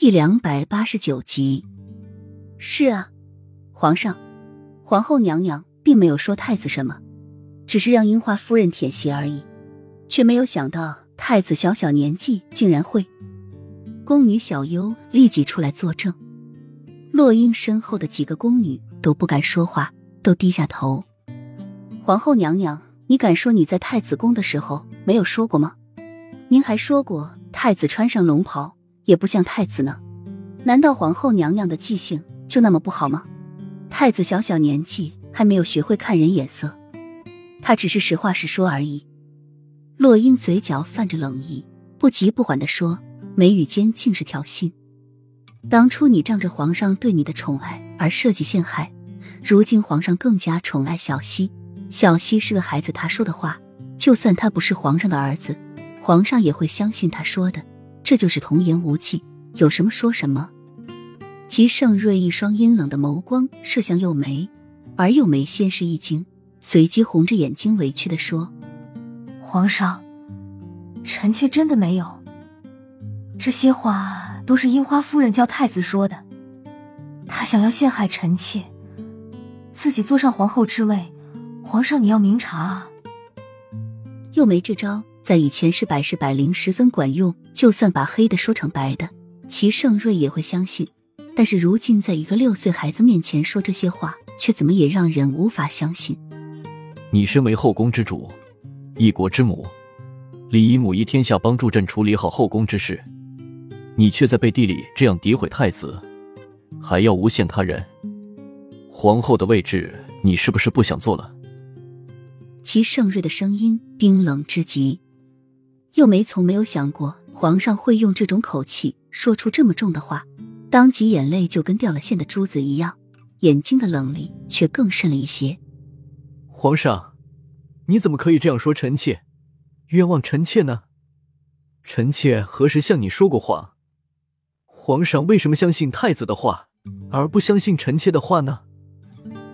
第两百八十九集。是啊，皇上，皇后娘娘并没有说太子什么，只是让樱花夫人舔鞋而已，却没有想到太子小小年纪竟然会。宫女小优立即出来作证，洛英身后的几个宫女都不敢说话，都低下头。皇后娘娘，你敢说你在太子宫的时候没有说过吗？您还说过太子穿上龙袍也不像太子呢。难道皇后娘娘的记性就那么不好吗？太子小小年纪还没有学会看人眼色，他只是实话实说而已。洛英嘴角泛着冷意，不急不缓的说，眉宇间尽是挑衅。当初你仗着皇上对你的宠爱而设计陷害，如今皇上更加宠爱小溪。小溪是个孩子，他说的话，就算他不是皇上的儿子，皇上也会相信他说的。这就是童言无忌，有什么说什么。齐盛瑞一双阴冷的眸光射向幼梅，而幼梅先是一惊，随即红着眼睛委屈的说：“皇上，臣妾真的没有。这些话都是樱花夫人叫太子说的，他想要陷害臣妾，自己坐上皇后之位。”皇上，你要明察啊！幼梅这招在以前是百试百灵，十分管用。就算把黑的说成白的，齐盛瑞也会相信。但是如今在一个六岁孩子面前说这些话，却怎么也让人无法相信。你身为后宫之主，一国之母，理应母仪天下，帮助朕处理好后宫之事。你却在背地里这样诋毁太子，还要诬陷他人。皇后的位置，你是不是不想做了？齐盛瑞的声音冰冷至极，又没从没有想过皇上会用这种口气说出这么重的话，当即眼泪就跟掉了线的珠子一样，眼睛的冷厉却更甚了一些。皇上，你怎么可以这样说臣妾？冤枉臣妾呢？臣妾何时向你说过谎？皇上为什么相信太子的话，而不相信臣妾的话呢？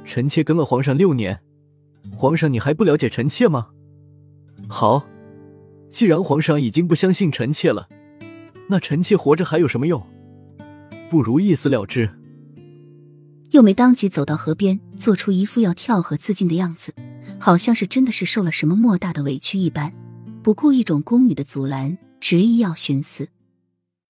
臣妾跟了皇上六年。皇上，你还不了解臣妾吗？好，既然皇上已经不相信臣妾了，那臣妾活着还有什么用？不如一死了之。又没当即走到河边，做出一副要跳河自尽的样子，好像是真的是受了什么莫大的委屈一般，不顾一种宫女的阻拦，执意要寻死。